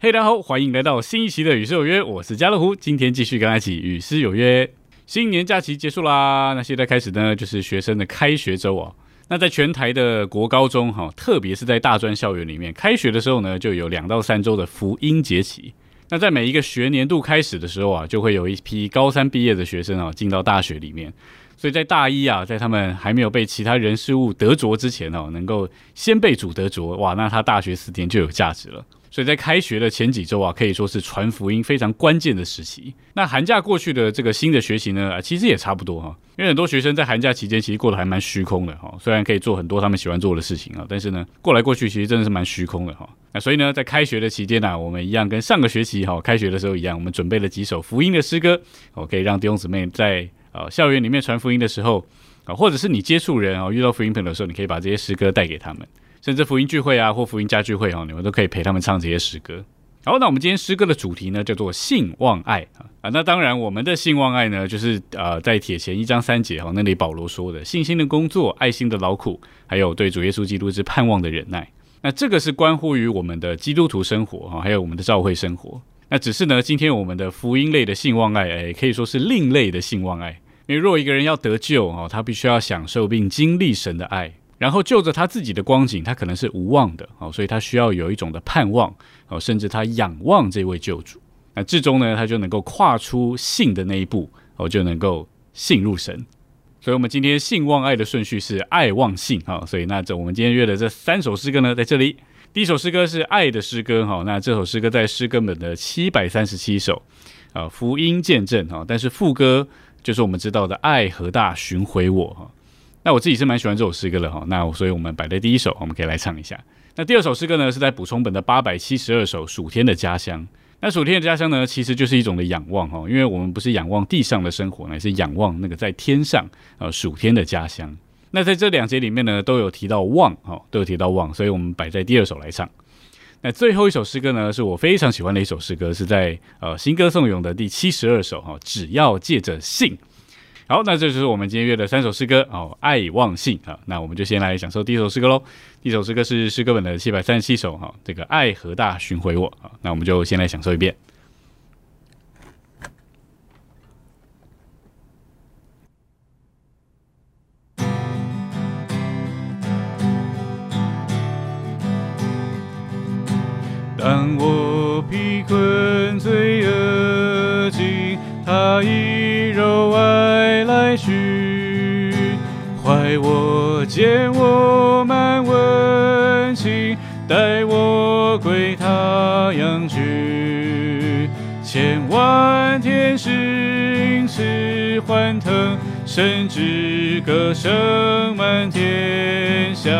嘿，大家好，欢迎来到新一期的《与诗有约》，我是家乐福，今天继续跟大家一起与诗有约。新年假期结束啦，那现在开始呢，就是学生的开学周啊。那在全台的国高中哈，特别是在大专校园里面，开学的时候呢，就有两到三周的福音节期。那在每一个学年度开始的时候啊，就会有一批高三毕业的学生啊，进到大学里面。所以在大一啊，在他们还没有被其他人事物得着之前哦，能够先被主得着，哇，那他大学四年就有价值了。所以在开学的前几周啊，可以说是传福音非常关键的时期。那寒假过去的这个新的学习呢，啊其实也差不多哈。因为很多学生在寒假期间其实过得还蛮虚空的哈。虽然可以做很多他们喜欢做的事情啊，但是呢，过来过去其实真的是蛮虚空的哈。那所以呢，在开学的期间呢，我们一样跟上个学期哈开学的时候一样，我们准备了几首福音的诗歌，我可以让弟兄姊妹在呃校园里面传福音的时候啊，或者是你接触人啊，遇到福音朋友的时候，你可以把这些诗歌带给他们。甚至福音聚会啊，或福音家聚会哈，你们都可以陪他们唱这些诗歌。好，那我们今天诗歌的主题呢，叫做信望爱啊啊。那当然，我们的信望爱呢，就是呃，在铁前一章三节哈，那里保罗说的信心的工作、爱心的劳苦，还有对主耶稣基督之盼望的忍耐。那这个是关乎于我们的基督徒生活哈，还有我们的教会生活。那只是呢，今天我们的福音类的信望爱，哎，可以说是另类的信望爱。因为若一个人要得救哦，他必须要享受并经历神的爱。然后就着他自己的光景，他可能是无望的哦，所以他需要有一种的盼望哦，甚至他仰望这位救主。那至终呢，他就能够跨出信的那一步哦，就能够信入神。所以，我们今天信望爱的顺序是爱望信哈。所以，那这我们今天约的这三首诗歌呢，在这里，第一首诗歌是爱的诗歌哈。那这首诗歌在诗歌本的七百三十七首啊，福音见证哈。但是副歌就是我们知道的爱和大寻回我哈。那我自己是蛮喜欢这首诗歌的哈，那所以我们摆在第一首，我们可以来唱一下。那第二首诗歌呢，是在补充本的八百七十二首《暑天的家乡》。那暑天的家乡呢，其实就是一种的仰望哈，因为我们不是仰望地上的生活，乃是仰望那个在天上呃暑天的家乡。那在这两节里面呢，都有提到望哈，都有提到望，所以我们摆在第二首来唱。那最后一首诗歌呢，是我非常喜欢的一首诗歌，是在呃新歌颂咏的第七十二首哈，只要借着信。好，那这就是我们今天约的三首诗歌哦，爱望信啊。那我们就先来享受第一首诗歌喽。第一首诗歌是诗歌本的七百三十七首哈，这个爱和大巡回我啊。那我们就先来享受一遍。当我疲困见我满温情，带我归他阳居。千万天使因此欢腾，甚至歌声满天响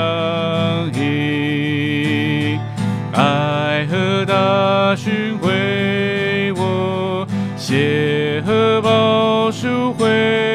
应。爱和大勋回我，谢和宝赎回。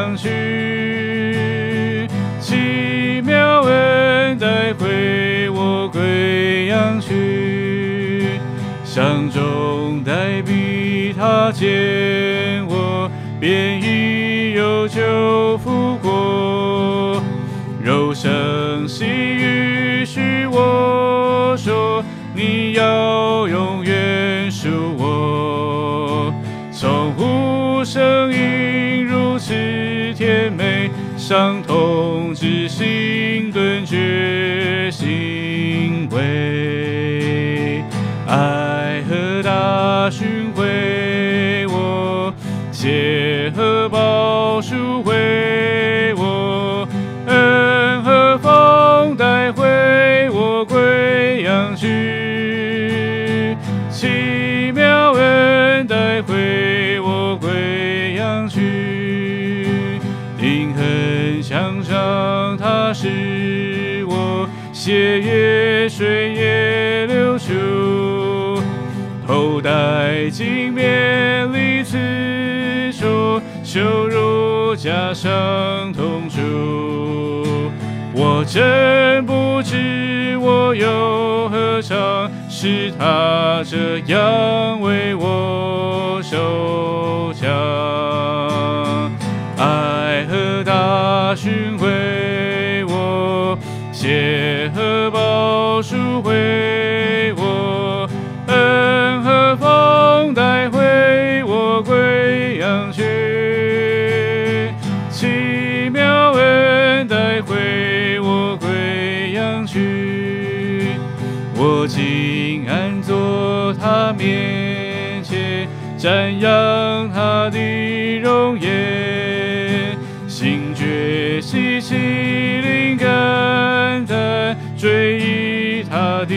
相去，奇妙恩待回我归阳去，乡中带笔他见我，便已有酒扶过，柔声细语许我说，你要永远属我，从无声音。伤痛之心顿觉欣慰。爱。和大勋回我，谢和宝血液水也流出，头戴金面立此处，羞辱加上痛楚。我真不知我有何尝，是他这样为我受枪，爱和大勋回。耶和宝赎回我，恩和风带回我归阳去，奇妙恩带回我归阳去，我竟安坐他面前，瞻仰他的容颜，追忆他的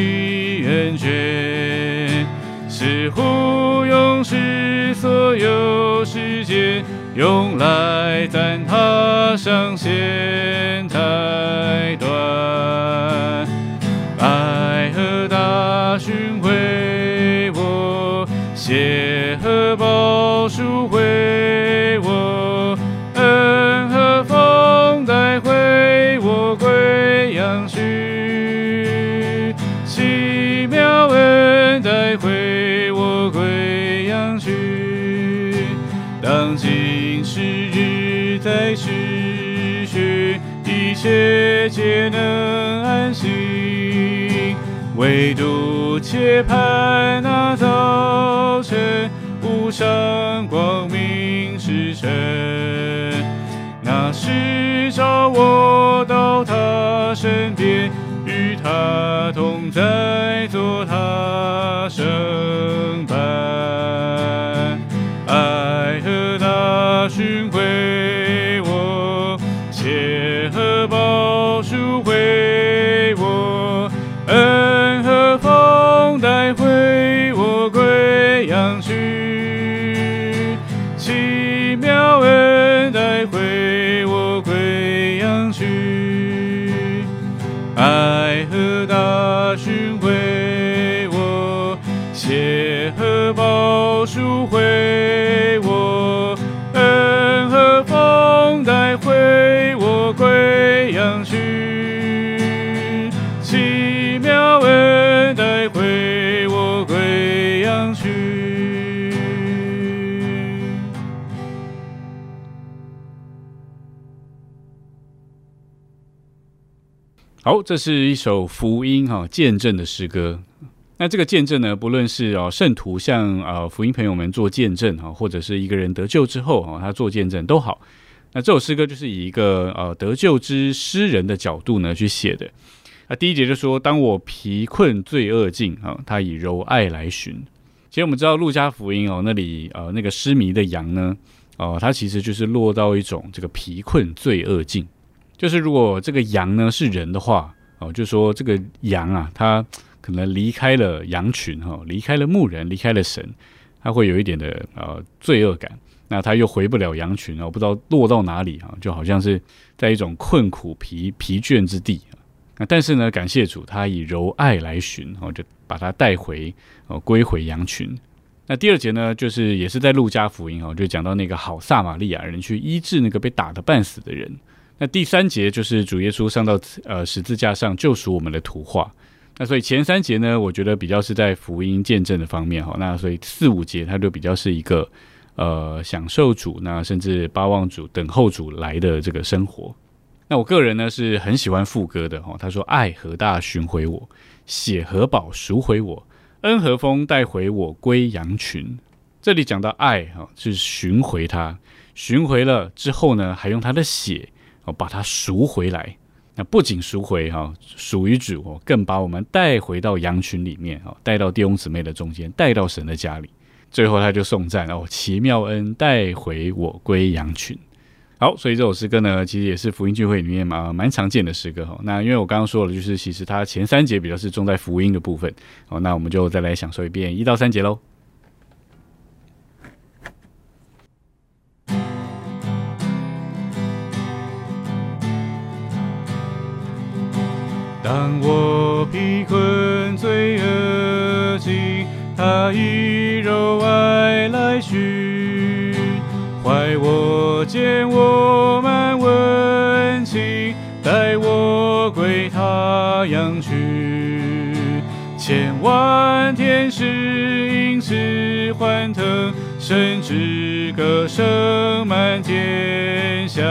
恩眷，似乎用尽所有时间，用来赞他上线当今时日在世学，一切皆能安心，唯独切盼那早晨，无上光明时辰，那时找我到他身边，与他同在，做他生巡回好，这是一首福音哈、见证的诗歌。那这个见证呢，不论是哦圣徒向呃福音朋友们做见证哈，或者是一个人得救之后哈，他做见证都好。那这首诗歌就是以一个呃得救之诗人的角度呢去写的。那第一节就说：“当我疲困罪恶尽啊，他以柔爱来寻。”其实我们知道路加福音哦，那里呃那个失迷的羊呢，哦、它其实就是落到一种这个疲困罪恶尽。就是如果这个羊呢是人的话，哦，就说这个羊啊，它可能离开了羊群哈、离开了牧人，离开了神，它会有一点的呃罪恶感。那它又回不了羊群哦，不知道落到哪里啊，就好像是在一种困苦疲疲倦之地啊。那但是呢，感谢主，他以柔爱来寻，哦，就把他带回哦，归回羊群。那第二节呢，就是也是在路加福音哦，就讲到那个好撒玛利亚人去医治那个被打得半死的人。那第三节就是主耶稣上到呃十字架上救赎我们的图画。那所以前三节呢，我觉得比较是在福音见证的方面哈。那所以四五节它就比较是一个呃享受主，那甚至巴望主、等候主来的这个生活。那我个人呢是很喜欢副歌的哈。他说：“爱和大寻回我，血和宝赎回我，恩和风带回我归羊群。”这里讲到爱哈，是寻回他，寻回了之后呢，还用他的血哦把它赎回来。那不仅赎回哈，属于主哦，更把我们带回到羊群里面哦，带到弟兄姊妹的中间，带到神的家里。最后他就颂赞哦，奇妙恩带回我归羊群。好，所以这首诗歌呢，其实也是福音聚会里面嘛蛮常见的诗歌哈。那因为我刚刚说了，就是其实它前三节比较是重在福音的部分哦，那我们就再来享受一遍一到三节喽。当我疲困罪恶尽，他以柔爱来寻，怀我见我满温情，带我归他羊群。千万天使因此欢腾，甚至歌声满天响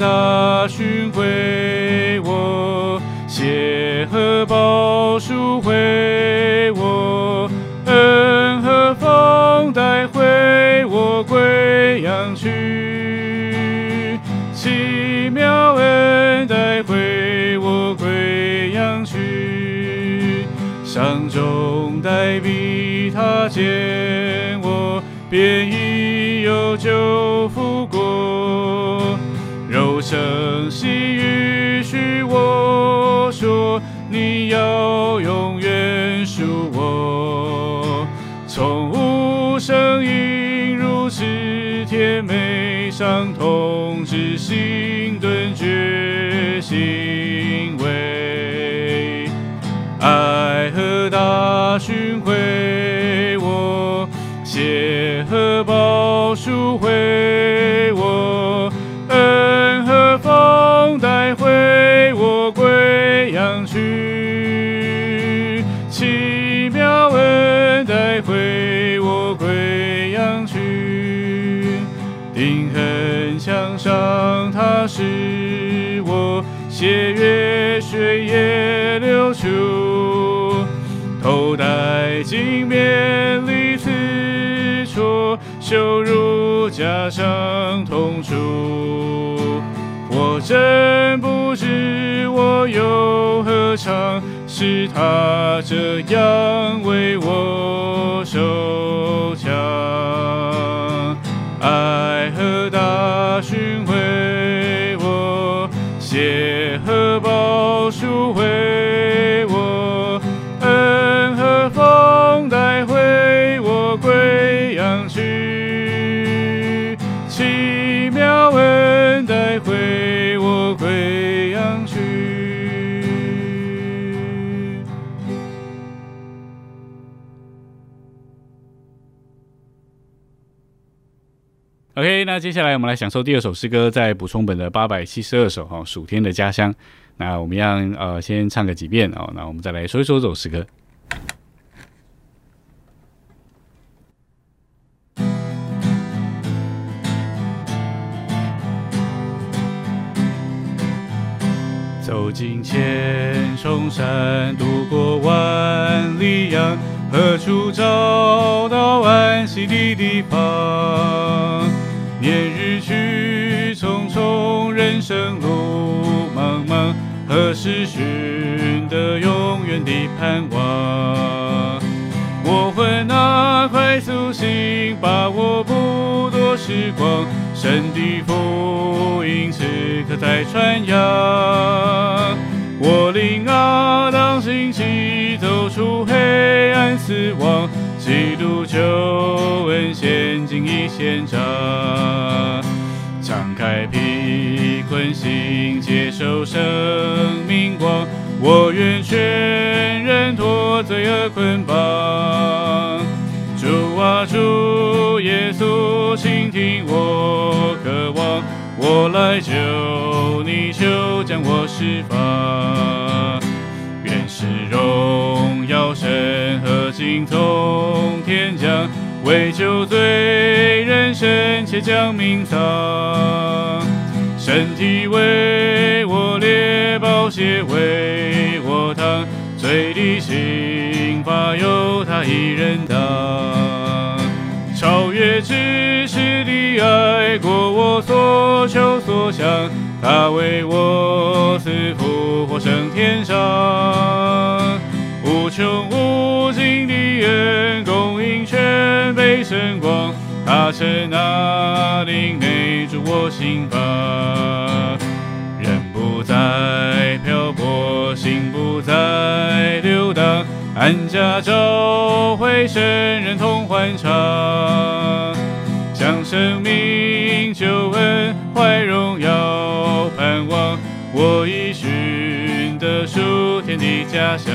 大勋回我，血和宝赎回我，恩和风带回我归阳去，奇妙恩带回我归阳去，上中带笔他见我，便已有救复国，柔声细语许我说，你要永远属我，从无声音如此甜美，伤痛之心顿觉醒。血月水也流出，头戴金面里刺戳，羞辱加上痛楚。我真不知我又何尝是他这样为我受枪，爱和大勋为我，写宝赎回我，恩和风带回我归阳去，奇妙恩带回我归阳去。OK，那接下来我们来享受第二首诗歌，在补充本的八百七十二首哈，《暑天的家乡》。那我们一样呃，先唱个几遍哦，那我们再来说一说这首诗歌。走进千重山，渡过万里洋，何处找到安息的地方？是寻得永远的盼望？我魂那快苏醒，把握不多时光，神的福音此刻在传扬。我领啊，当兴起，走出黑暗死亡，基督救恩现今已献上。敞开贫困心，接受生光。我愿全人脱罪恶捆绑。主啊，主耶稣，倾听我渴望，我来救你，就将我释放。愿是荣耀神和敬从天降，为救罪人深切将命丧。身体为我裂，宝血为我淌，罪的刑罚由他一人当。超越知识的爱，过我所求所想，他为我死复活升天上。无穷无尽的恩供应全被神光，他曾那灵内住我心房。人不再漂泊，心不再流荡，安家找回神人同欢唱，将生命救恩怀荣耀盼望，我已寻得属天的家乡。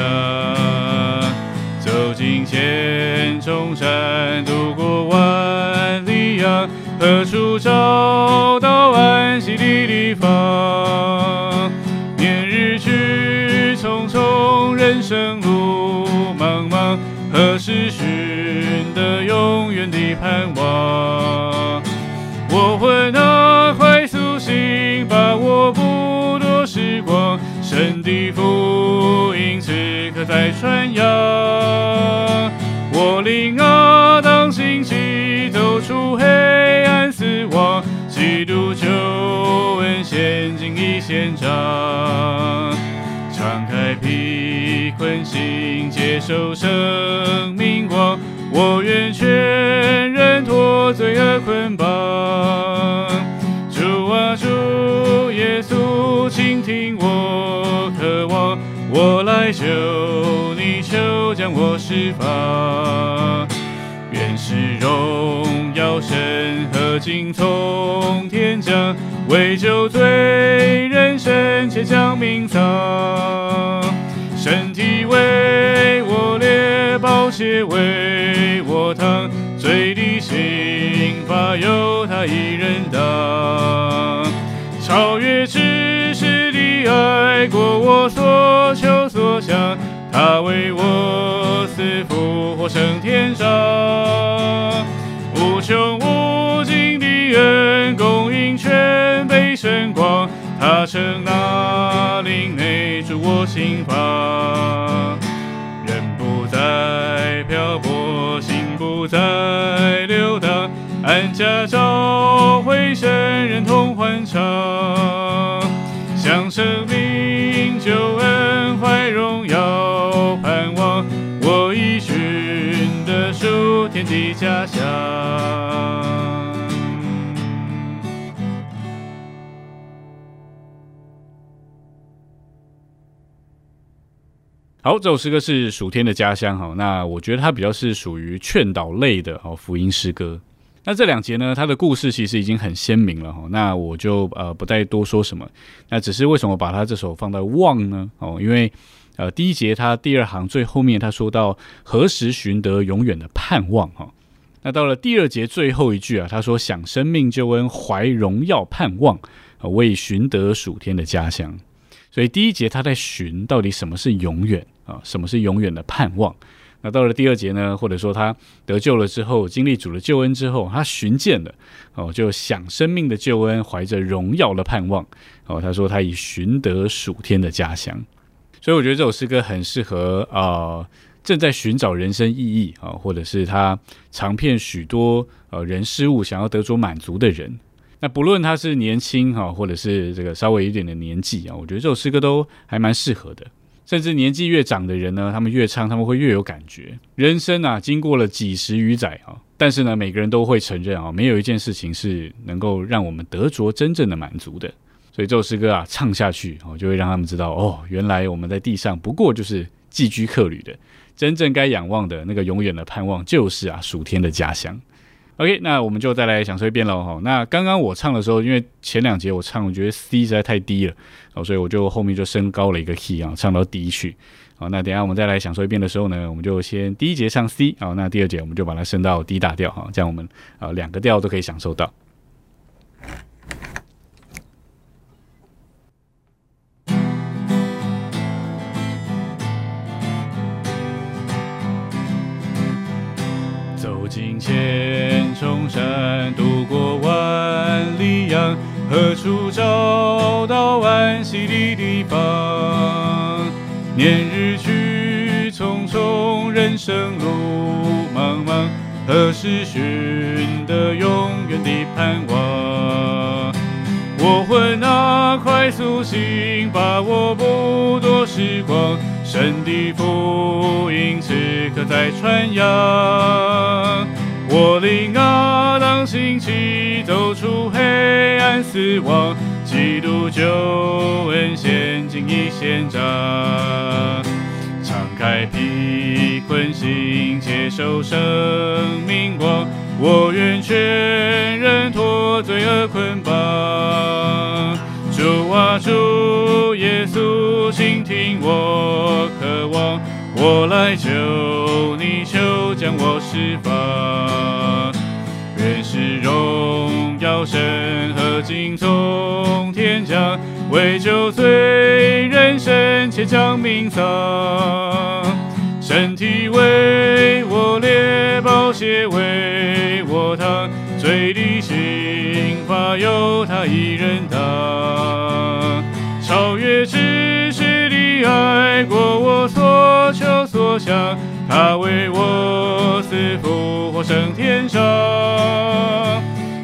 走进千重山，渡过万里洋，何处找到安息的地方？年日去匆匆，人生路茫茫，何时寻得永远的盼望？我会那快速醒，把握不多时光，神的福音此刻在传扬。我领啊，当心情。暗死亡，基督救恩现今已现彰。敞开披困心，接受生命光。我愿全人脱罪恶捆绑。主啊，主耶稣，倾听我渴望，我来求你，求将我释放。是荣耀神和敬从天降，为救罪人神且将命丧。身体为我裂，宝血为我淌，罪的刑罚由他一人当。超越知识的爱过我所求所想，他为我死复活升天上。无穷无尽的恩供应全被神光，他称那灵内住我心房。人不再漂泊，心不再流荡，安家照回神人同欢唱，向生命救恩怀家乡。好，这首诗歌是暑天的家乡哈。那我觉得它比较是属于劝导类的哦，福音诗歌。那这两节呢，它的故事其实已经很鲜明了哈。那我就呃不再多说什么。那只是为什么把它这首放在望呢？哦，因为呃第一节它第二行最后面他说到何时寻得永远的盼望哈。那到了第二节最后一句啊，他说想生命救恩怀荣耀盼望啊，为寻得属天的家乡。所以第一节他在寻到底什么是永远啊，什么是永远的盼望。那到了第二节呢，或者说他得救了之后，经历主的救恩之后，他寻见了哦，就想生命的救恩，怀着荣耀的盼望哦。他说他已寻得属天的家乡。所以我觉得这首诗歌很适合啊，正在寻找人生意义啊，或者是他尝遍许多呃人事物，想要得着满足的人。那不论他是年轻哈，或者是这个稍微有点的年纪啊，我觉得这首诗歌都还蛮适合的。甚至年纪越长的人呢，他们越唱，他们会越有感觉。人生啊，经过了几十余载啊，但是呢，每个人都会承认啊，没有一件事情是能够让我们得着真正的满足的。所以这首诗歌啊，唱下去哦，就会让他们知道哦，原来我们在地上不过就是寄居客旅的，真正该仰望的那个永远的盼望，就是啊，属天的家乡。OK，那我们就再来享受一遍喽哈。那刚刚我唱的时候，因为前两节我唱，我觉得 C 实在太低了，哦，所以我就后面就升高了一个 key 啊，唱到 D 去。好，那等下我们再来享受一遍的时候呢，我们就先第一节唱 C，好，那第二节我们就把它升到 D 大调哈，这样我们啊两个调都可以享受到。走进千重山，渡过万里洋，何处找到安息的地方？年日去匆匆，人生路茫茫，何时寻得永远的盼望？我魂啊，快苏醒，把握不多时光，神的福音此刻在传扬。我灵啊，当兴起，走出黑暗死亡，基督救恩现今已现彰。敞开披困心，接受生命光，我愿全人脱罪恶捆绑。主啊，主耶稣，听我渴望，我来求你，求将我释放。愿是荣耀神和敬从天降，为救罪人神且将命丧。身体为我裂，宝血为我淌，罪的刑罚由他一人求所想，他为我死复活升天上，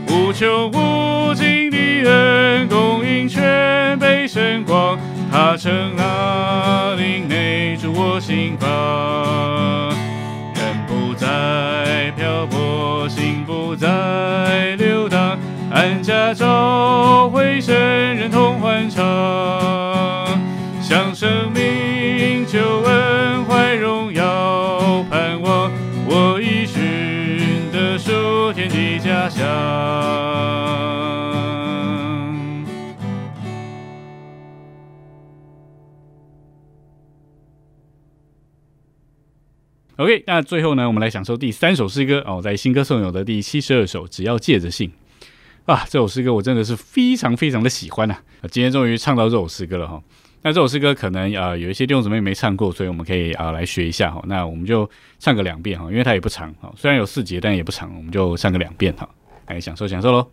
无穷无尽的恩供应全被神光，他乘那灵内住我心房，人不再漂泊，心不再流荡，安家照回神人同欢唱，向生命求恩荣耀盼望，我已寻得属天的家乡。OK，那最后呢，我们来享受第三首诗歌哦，在新歌送友的第七十二首，只要借着信啊，这首诗歌我真的是非常非常的喜欢呐、啊！今天终于唱到这首诗歌了哈。那这首诗歌可能、呃、有一些弟兄姊妹没唱过，所以我们可以啊、呃、来学一下哈。那我们就唱个两遍哈，因为它也不长哈，虽然有四节，但也不长，我们就唱个两遍哈，来享受享受喽。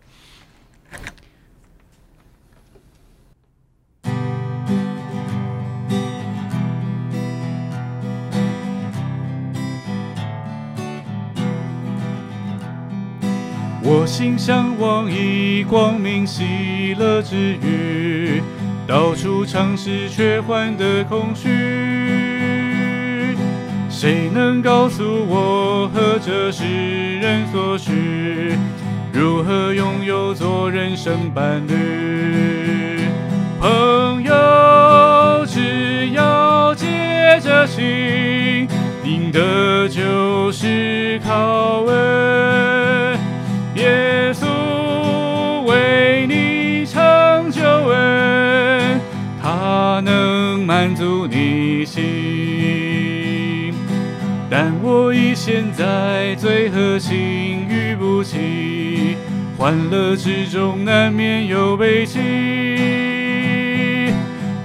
我心向往以光明喜乐之余，到处尝试却换得空虚。谁能告诉我何者是人所需？如何拥有做人生伴侣？朋友，只要借着心，赢得就是靠恩。满足你心。但我已陷在罪和情欲不起，欢乐之中难免有悲戚。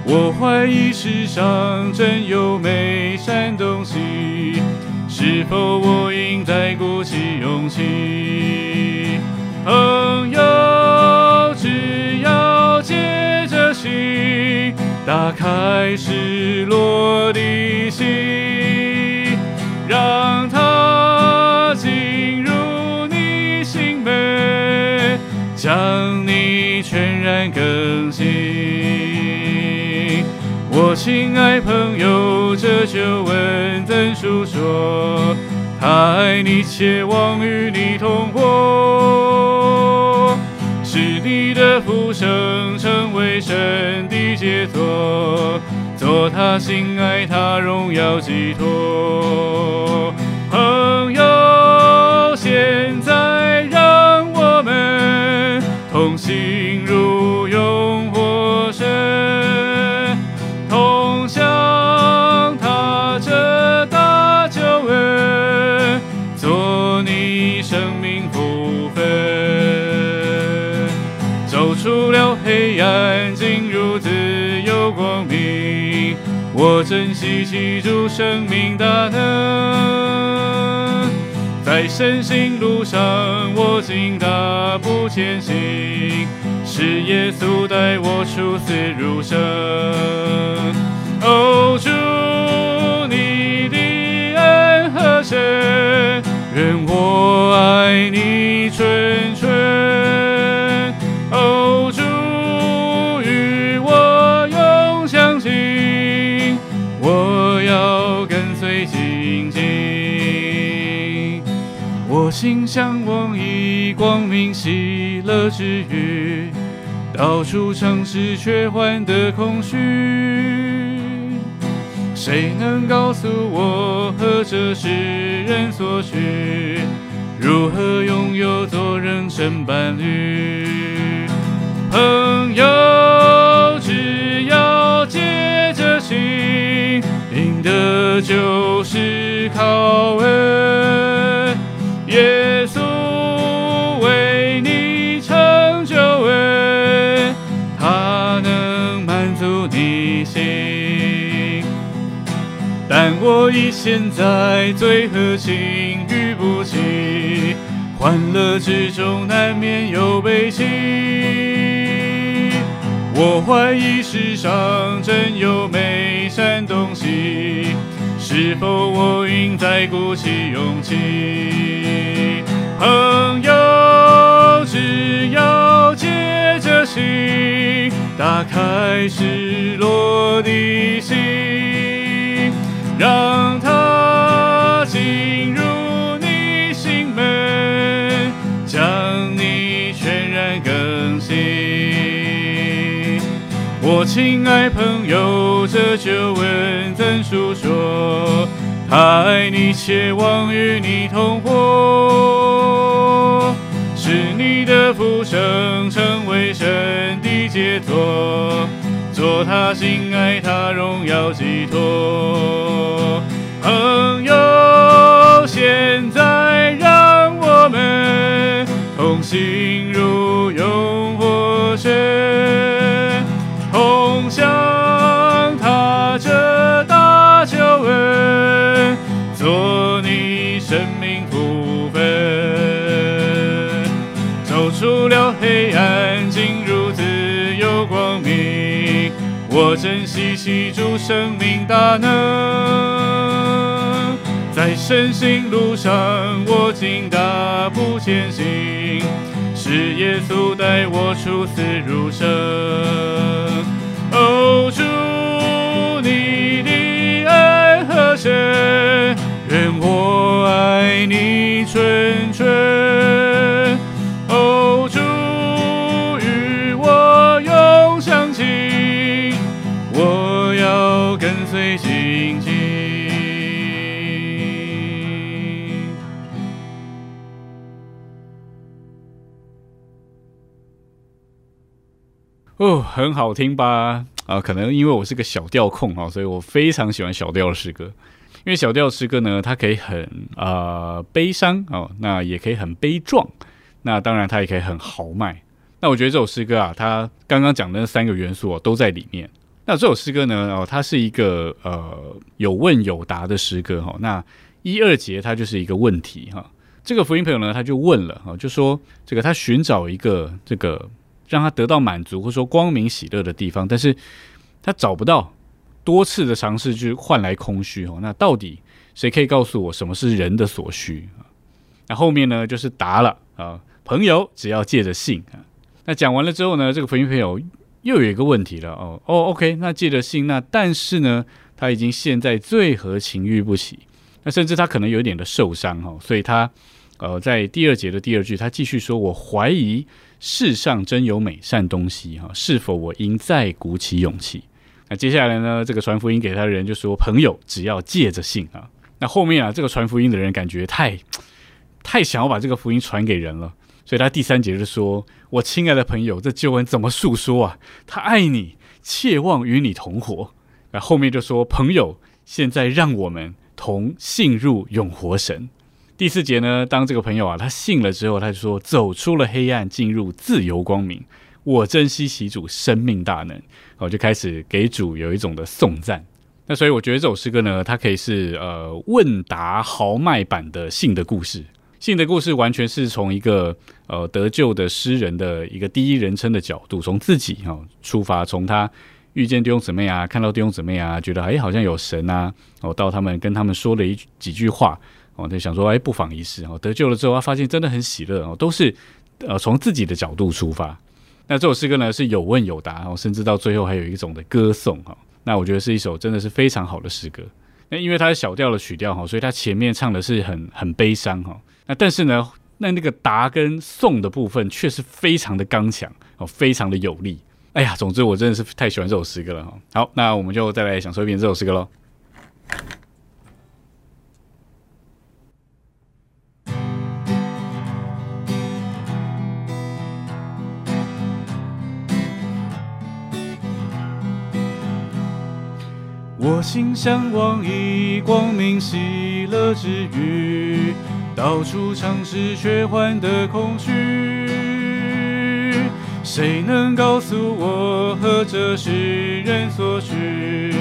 我怀疑世上真有美善东西，是否我应再鼓起勇气？朋友，只要借着心，打开失落的心，让它进入你心扉，将你全然更新。我亲爱朋友，这就问怎述说？他爱你，且望与你同活，是你的福生神的杰作，做他心爱他荣耀寄托。朋友，现在黑暗，进入自由光明。我珍惜记住生命大能，在神行路上，我竟大步前行，是耶稣带我出死入生。哦，主，你的恩和神。愿我光明喜乐之余，到处尝试却换得空虚。谁能告诉我何者是人所需？如何拥有做人生伴侣？朋友，只要借着心，赢得就是靠恩。耶我已陷在罪和情欲不起，欢乐之中难免有悲戚。我怀疑世上真有美善东西，是否我应再鼓起勇气？朋友，只要借着心，打开失落的心，让它进入你心门，将你全然更新。我亲爱朋友，这就问怎诉说？他爱你，且望与你同活，使你的福生成为神的解脱，做他心爱他荣耀寄托。朋友，现在让我们同心如珍惜起主生命大能，在神行路上，我尽大步前行。是耶稣带我出死入生，哦，主你的爱和神，愿我爱你纯纯。随紧紧。哦，很好听吧？啊，可能因为我是个小调控啊，所以我非常喜欢小调的诗歌。因为小调诗歌呢，它可以很啊悲伤哦，那也可以很悲壮，那当然它也可以很豪迈。那我觉得这首诗歌啊，它刚刚讲的那三个元素啊都在里面。那这首诗歌呢，哦，它是一个呃有问有答的诗歌哈。那一二节它就是一个问题哈。这个福音朋友呢，他就问了哈，就说这个他寻找一个这个。让他得到满足，或者说光明喜乐的地方，但是他找不到，多次的尝试就换来空虚哦。那到底谁可以告诉我什么是人的所需啊？那后面呢就是答了啊，朋友只要借着信啊。那讲完了之后呢，这个福音朋友又有一个问题了哦哦，OK，那借着信，那但是呢，他已经现在最和情欲不起，那甚至他可能有点的受伤哈，所以他呃在第二节的第二句，他继续说：“我怀疑。”世上真有美善东西哈？是否我应再鼓起勇气？那接下来呢？这个传福音给他的人就说：“朋友，只要借着信啊。”那后面啊，这个传福音的人感觉太太想要把这个福音传给人了，所以他第三节就说：“我亲爱的朋友，这旧恩怎么诉说啊？他爱你，切望与你同活。”那后面就说：“朋友，现在让我们同信入永活神。”第四节呢，当这个朋友啊，他信了之后，他就说走出了黑暗，进入自由光明。我珍惜其主生命大能，我就开始给主有一种的颂赞。那所以我觉得这首诗歌呢，它可以是呃问答豪迈版的信的故事。信的故事完全是从一个呃得救的诗人的一个第一人称的角度，从自己哈出发，从他遇见弟兄姊妹啊，看到弟兄姊妹啊，觉得哎好像有神啊，哦到他们跟他们说了一几句话。哦，就想说，哎，不妨一试哦。得救了之后，他发现真的很喜乐哦，都是呃从自己的角度出发。那这首诗歌呢，是有问有答哦，甚至到最后还有一种的歌颂哈。那我觉得是一首真的是非常好的诗歌。那因为它是小调的曲调哈，所以它前面唱的是很很悲伤哈。那但是呢，那那个答跟颂的部分却是非常的刚强哦，非常的有力。哎呀，总之我真的是太喜欢这首诗歌了哈。好，那我们就再来享受一遍这首诗歌喽。我心向往以光明喜乐之余，到处尝试却换得空虚。谁能告诉我，何者是人所需？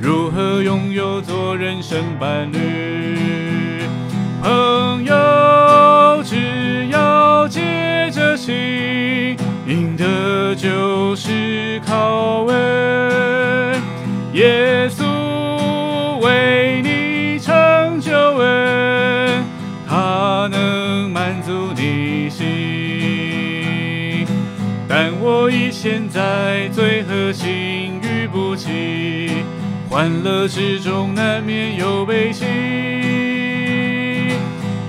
如何拥有做人生伴侣？朋友，只要借着情，赢得就是靠位。耶稣。你现在最核心与不弃，欢乐之中难免有悲喜。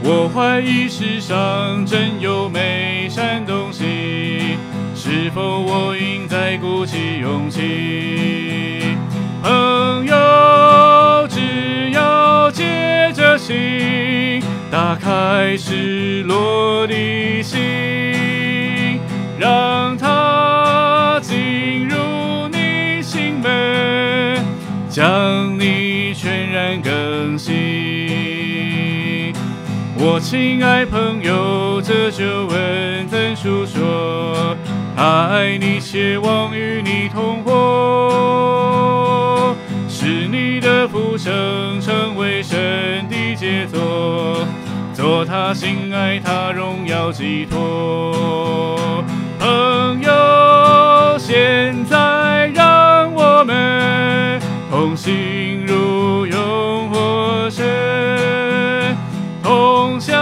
我怀疑世上真有美善东西，是否我应该鼓起勇气？朋友，只要借着心，打开失落的心，让将你全然更新。我亲爱朋友，这就问怎述说？他爱你，希望与你同活，使你的福生成为神的杰作，做他心爱他荣耀寄托。朋友，同行入永活神，同享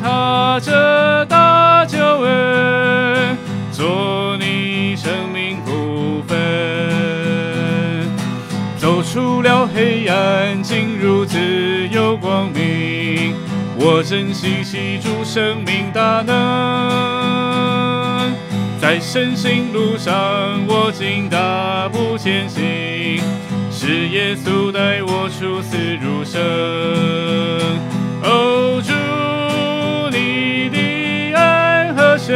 他这大救恩，做你生命部分。走出了黑暗，进入自由光明。我珍惜吸住生命大能，在神行路上，我竟大步前行，是耶稣带我出死入生。哦，主你的爱和神，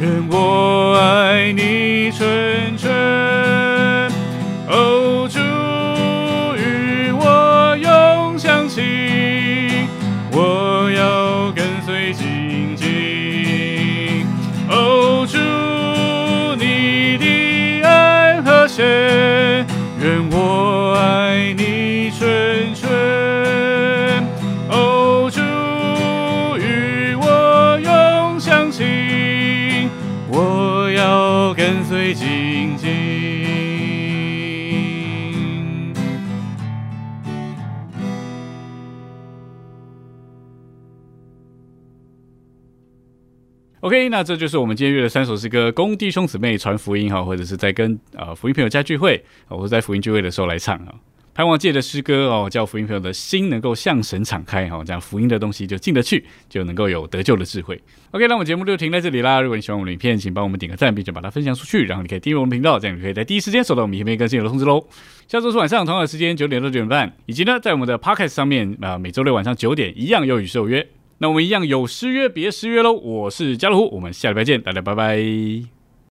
愿我爱你纯那这就是我们今天约的三首诗歌，供弟兄姊妹传福音哈，或者是在跟呃福音朋友家聚会，或者在福音聚会的时候来唱啊。盼望借着诗歌哦，叫福音朋友的心能够向神敞开哈，这样福音的东西就进得去，就能够有得救的智慧。OK，那我们节目就停在这里啦。如果你喜欢我们的影片，请帮我们点个赞，并且把它分享出去，然后你可以订阅我们频道，这样你可以在第一时间收到我们影片更新的通知喽。下周四晚上同样的时间九点到九点半，以及呢在我们的 Podcast 上面啊、每周六晚上九点一样有与受约。那我们一样有失约别失约喽。我是家乐虎，我们下礼拜见，大家拜拜。